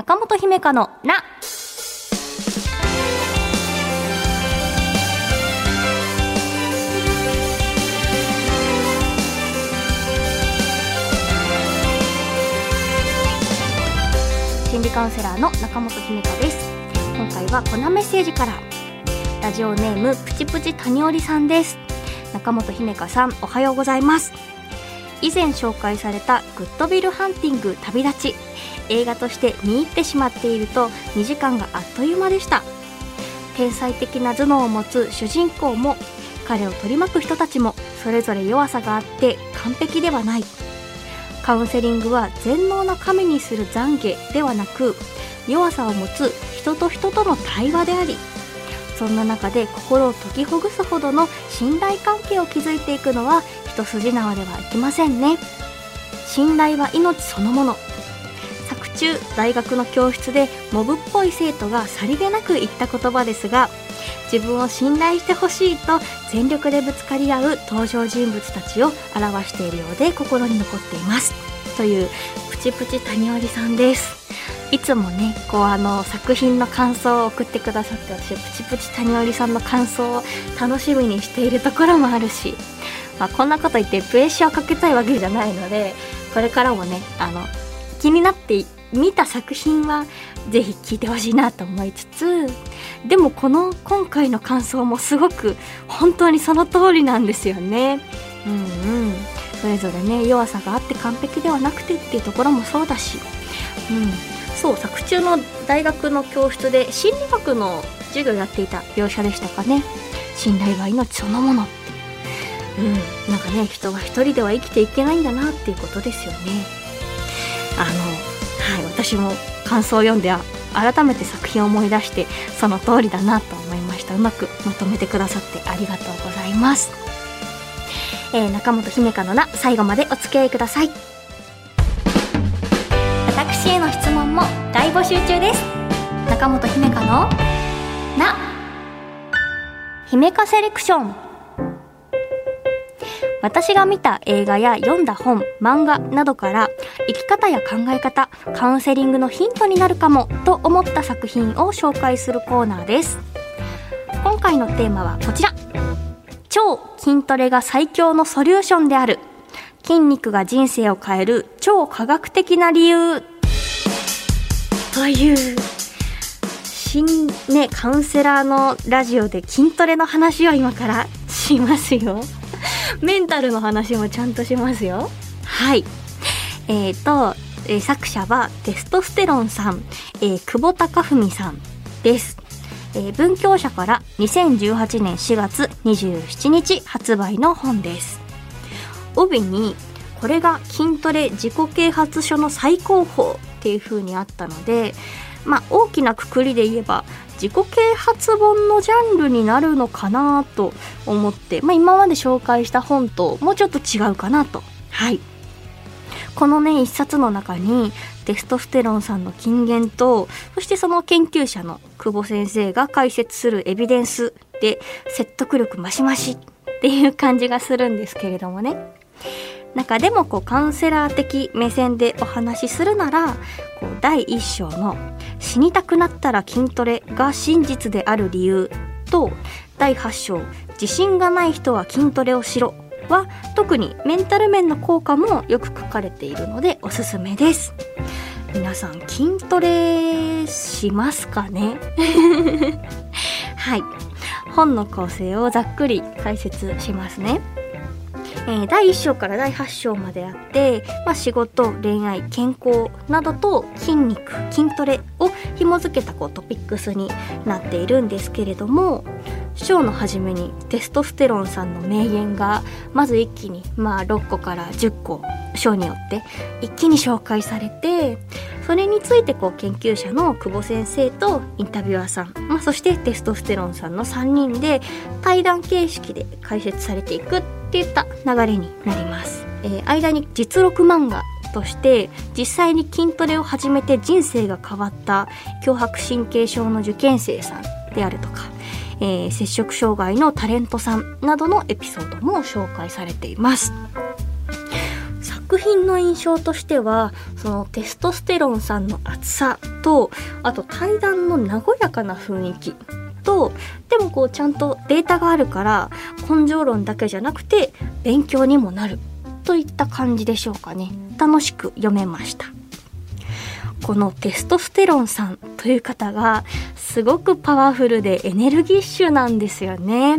中本姫香のな。心理カウンセラーの中本姫香です。今回はこんなメッセージから。ラジオネームプチプチ谷織さんです。中本姫香さん、おはようございます。以前紹介されたグッドビルハンティング旅立ち映画として見入ってしまっていると2時間があっという間でした。天才的な頭脳を持つ主人公も彼を取り巻く人たちもそれぞれ弱さがあって完璧ではない。カウンセリングは全能な神にする懺悔ではなく弱さを持つ人と人との対話でありそんな中で心を解きほぐすほどの信頼関係を築いていくのは一筋縄ではいきませんね。信頼は命そのもの。中大学の教室でモブっぽい生徒がさりげなく言った言葉ですが自分を信頼してほしいと全力でぶつかり合う登場人物たちを表しているようで心に残っています。というプチプチ谷織さんです。いつもねこうあの作品の感想を送ってくださって私プチプチ谷織さんの感想を楽しみにしているところもあるしまあ、こんなこと言ってプレッシャーをかけたいわけじゃないのでこれからもねあの気になって見た作品はぜひ聞いてほしいなと思いつつでもこの今回の感想もすごく本当にその通りなんですよね。うんうん、それぞれね弱さがあって完璧ではなくてっていうところもそうだし、うん、そう作中の大学の教室で心理学の授業やっていた描写でしたかね。信頼は命そのもの。ってうん、なんかね人が一人では生きていけないんだなっていうことですよね。あの私も感想を読んで改めて作品を思い出してその通りだなと思いました。うまくまとめてくださってありがとうございます、えー、中本姫香のな最後までお付き合いください。私への質問も大募集中です。中本姫香のな姫香セレクション。私が見た映画や読んだ本、漫画などから生き方や考え方、カウンセリングのヒントになるかもと思った作品を紹介するコーナーです。今回のテーマはこちら。超筋トレが最強のソリューションである。筋肉が人生を変える超科学的な理由。という、新ね、カウンセラーのラジオで筋トレの話を今からしますよ。メンタルの話もちゃんとしますよ。はい。えっ、ー、と、えー、作者はテストステロンさん、えー、久保孝文さんです。え文教社から2018年4月27日発売の本です。帯に、これが筋トレ自己啓発書の最高峰っていう風にあったので、まあ大きなくくりで言えば自己啓発本のジャンルになるのかなと思って、まあ、今まで紹介した本ともうちょっと違うかなと。はい。このね、一冊の中にテストステロンさんの金言と、そしてその研究者の久保先生が解説するエビデンスで説得力マシマシっていう感じがするんですけれどもね。中でもこうカウンセラー的目線でお話しするならこう第1章の「死にたくなったら筋トレが真実である理由」と第8章「自信がない人は筋トレをしろ」は特にメンタル面の効果もよく書かれているのでおすすめです。皆さん筋トレしますかね？はい。本の構成をざっくり解説しますね。えー、第1章から第8章まであって、まあ、仕事恋愛健康などと筋肉筋トレを紐付けたこうトピックスになっているんですけれども章の初めにテストステロンさんの名言がまず一気に、まあ、6個から10個章によって一気に紹介されてそれについてこう研究者の久保先生とインタビュアーさん、まあ、そしてテストステロンさんの3人で対談形式で解説されていくってっていった流れになります、えー、間に実録漫画として実際に筋トレを始めて人生が変わった強迫神経症の受験生さんであるとか、えー、摂食障害のタレントさんなどのエピソードも紹介されています。作品の印象としてはそのテストステロンさんの厚さとあと対談の和やかな雰囲気とでもこうちゃんとデータがあるから根性論だけじゃなくて勉強にもなるといった感じでしょうかね。楽しく読めました。このテストステロンさんという方がすごくパワフルでエネルギッシュなんですよね。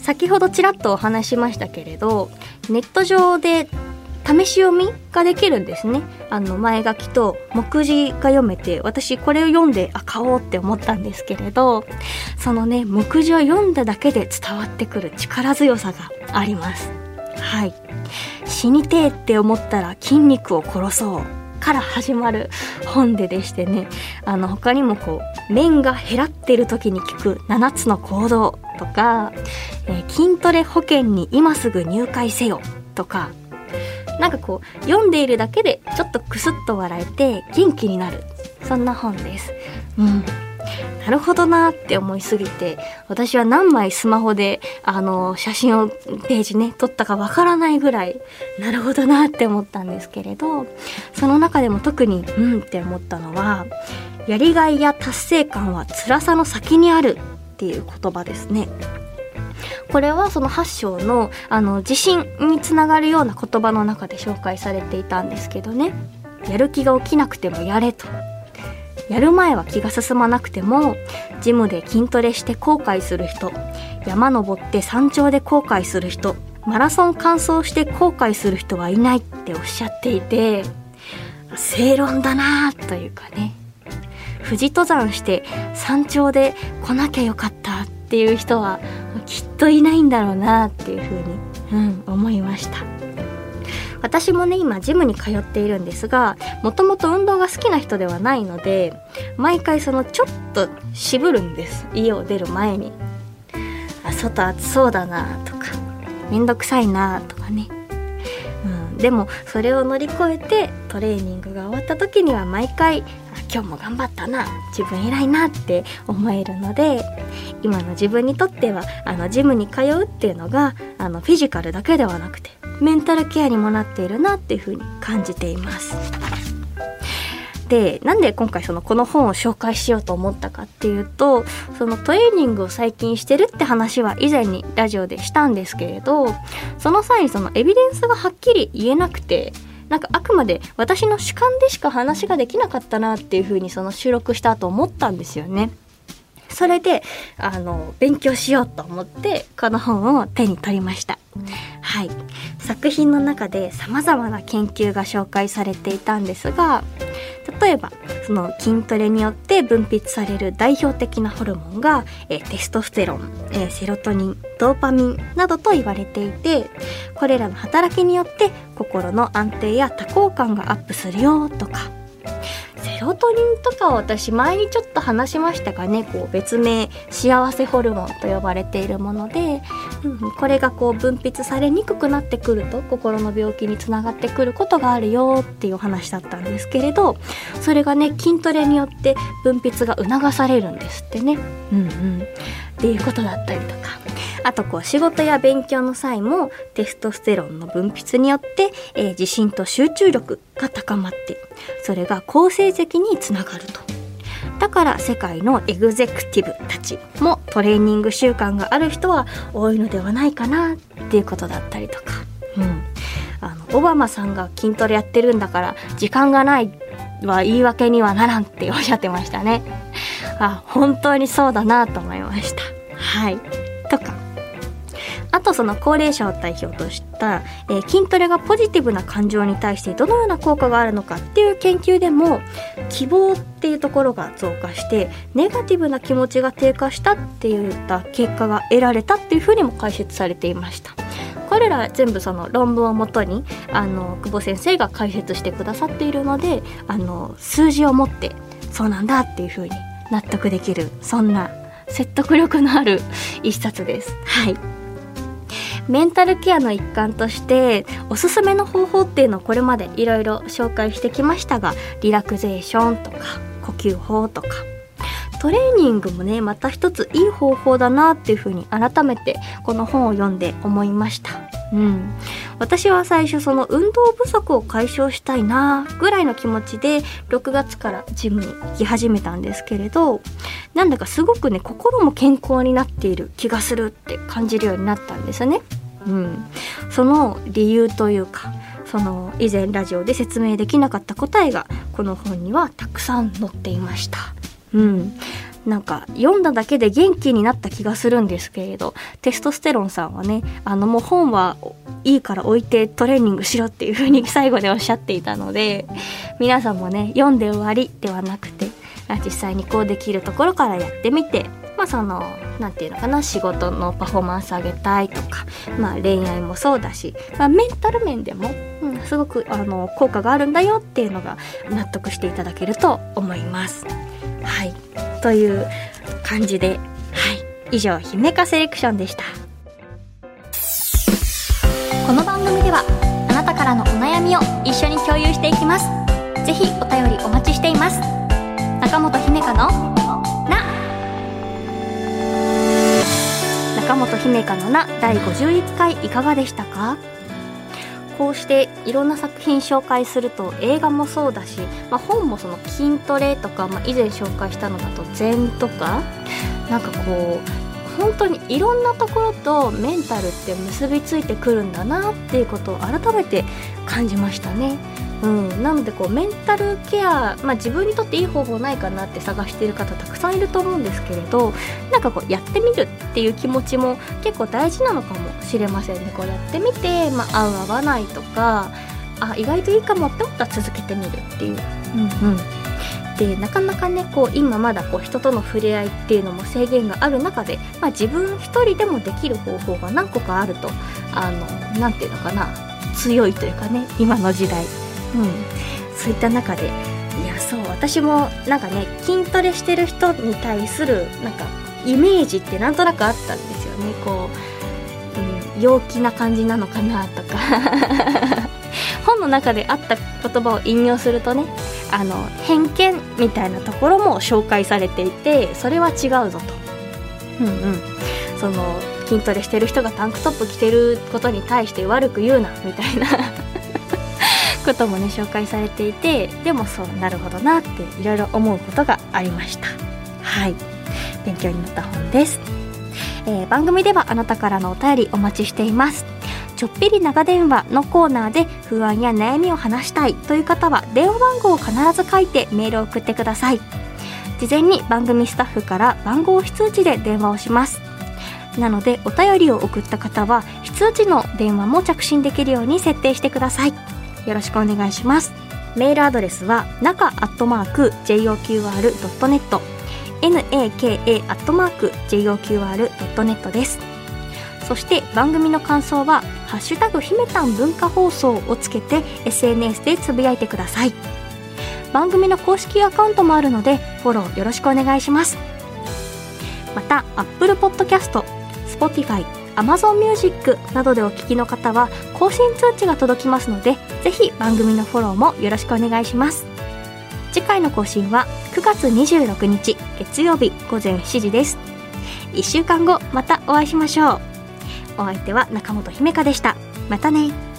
先ほどちらっとお話しましたけれどネット上で試し読みができるんですね。あの前書きと目次が読めて、私これを読んで、あ、買おうって思ったんですけれど、そのね、目次を読んだだけで伝わってくる力強さがあります。はい。死にてえって思ったら筋肉を殺そう。から始まる本ででしてねあの他にもこう面が減らってる時に効く7つの行動とか、えー、筋トレ保険に今すぐ入会せよとかなんかこう読んでいるだけでちょっとクスッと笑えて元気になる。そんな本です。うん。なるほどなって思いすぎて私は何枚スマホであの写真をページね撮ったかわからないぐらいなるほどなって思ったんですけれどその中でも特にうんって思ったのはやりがいや達成感は辛さの先にあるっていう言葉ですね。これはその8章のあの自信につながるような言葉の中で紹介されていたんですけどね。やる気が起きなくてもやれと。やる前は気が進まなくてもジムで筋トレして後悔する人山登って山頂で後悔する人マラソン完走して後悔する人はいないっておっしゃっていて正論だなというかね。富士登山して山頂で来なきゃよかったっていう人はきっといないんだろうなっていうふうに、うん、思いました。私もね今ジムに通っているんですがもともと運動が好きな人ではないので毎回そのちょっと渋るんです。家を出る前に。あ外暑そうだなとかめんどくさいなとかね。うん、でもそれを乗り越えてトレーニングが終わった時には毎回今日も頑張ったな自分偉いなって思えるので今の自分にとってはあのジムに通うっていうのがあのフィジカルだけではなくてメンタルケアにもなっているなっていうふうに感じています。でなんで今回そのこの本を紹介しようと思ったかっていうとそのトレーニングを最近してるって話は以前にラジオでしたんですけれどその際にそのエビデンスがはっきり言えなくてなんかあくまで私の主観でしか話ができなかったなっていうふうにその収録した後思ったんですよね。それであの勉強しようと思ってこの本を手に取りました。はい、作品の中で様々な研究が紹介されていたんですが例えばその筋トレによって分泌される代表的なホルモンが、えテストステロン、えセロトニンドーパミンなどと言われていてこれらの働きによって心の安定や多幸感がアップするよとか。セロトニンとかは私前にちょっと話しましたがねこう別名幸せホルモンと呼ばれているもので、これがこう分泌されにくくなってくると心の病気につながってくることがあるよっていう話だったんですけれどそれがね筋トレによって分泌が促されるんですってね。うんうん、っていうことだったりとか。あとこう仕事や勉強の際もテストステロンの分泌によって、えー、自信と集中力が高まってそれが好成績につながると。だから世界のエグゼクティブたちもトレーニング習慣がある人は多いのではないかなっていうことだったりとか。うん。あの、オバマさんが筋トレやってるんだから時間がないは言い訳にはならんっておっしゃってましたね。あ、本当にそうだなと思いました。はい。とか。あとその高齢者を代表とした、えー、筋トレがポジティブな感情に対してどのような効果があるのかっていう研究でも希望っていうところが増加してネガティブな気持ちが低下したっていった結果が得られたっていうふうにも解説されていました。これら全部その論文をもとにあの久保先生が解説してくださっているのであの数字を持ってそうなんだっていうふうに納得できるそんな説得力のある一冊です。はいメンタルケアの一環としておすすめの方法っていうのをこれまでいろいろ紹介してきましたがリラクゼーションとか呼吸法とか。トレーニングもねまた一ついい方法だなっていうふうに改めてこの本を読んで思いました。うん、私は最初その運動不足を解消したいなぐらいの気持ちで6月からジムに行き始めたんですけれどなんだかすごくね心も健康になっている気がするって感じるようになったんですね。うん、その理由というかその以前ラジオで説明できなかった答えがこの本にはたくさん載っていました。うん、なんか読んだだけで元気になった気がするんですけれどテストステロンさんはねあのもう本はいいから置いてトレーニングしろっていう風に最後でおっしゃっていたので皆さんもね読んで終わりではなくて実際にこうできるところからやってみてまあその何て言うのかな仕事のパフォーマンス上げたいとかまあ恋愛もそうだし、まあ、メンタル面でも、うん、すごくあの効果があるんだよっていうのが納得していただけると思います。はい。という感じで、はい、以上姫かセレクションでした。この番組ではあなたからのお悩みを一緒に共有していきます。ぜひお便りお待ちしています。中本姫香のな。中本姫香のな第51回いかがでしたか？こうしていろんな作品紹介すると映画もそうだし、まあ、本もその筋トレとか、まあ、以前紹介したのだと禅とかなんかこう本当にいろんなところとメンタルって結びついてくるんだなっていうことを改めて感じましたね。うん、なのでこうメンタルケア、まあ、自分にとっていい方法ないかなって探している方たくさんいると思うんですけれどなんかこうやってみるっていう気持ちも結構大事なのかもしれませんね。こうやってみて、まあ、合う合わないとかあ意外といいかもって思ったら続けてみるっていう。うんうん。でなかなかねこう今まだこう人との触れ合いっていうのも制限がある中で、まあ、自分一人でもできる方法が何個かあるとあの何て言うのかな強いというかね今の時代うん、そういった中で。いやそう。私もなんかね筋トレしてる人に対するなんかイメージってなんとなくあったんですよね。こう、うん、陽気な感じなのかなとか。本の中であった言葉を引用するとねあの偏見みたいなところも紹介されていてそれは違うぞと。うんうん、その筋トレしてる人がタンクトップ着てることに対して悪く言うなみたいな。こともね紹介されていてでもそうなるほどなっていろいろ思うことがありました。はい。勉強になった本です、えー、番組ではあなたからのお便りお待ちしています。ちょっぴり長電話のコーナーで不安や悩みを話したいという方は電話番号を必ず書いてメールを送ってください。事前に番組スタッフから番号非通知で電話をします。なのでお便りを送った方は非通知の電話も着信できるように設定してください。よろしくお願いします。メールアドレスは中アットマーク JOQR.net naka アットマーク JOQR.net です。そして番組の感想は「ハッシュタグひめたん文化放送」をつけて SNS でつぶやいてください。番組の公式アカウントもあるのでフォローよろしくお願いします。また Apple Podcast、Spotify、Amazon Music などでお聞きの方は更新通知が届きますのでぜひ番組のフォローもよろしくお願いします。次回の更新は9月26日月曜日午前7時です。1週間後またお会いしましょう。お相手は中本姫香でした。またね。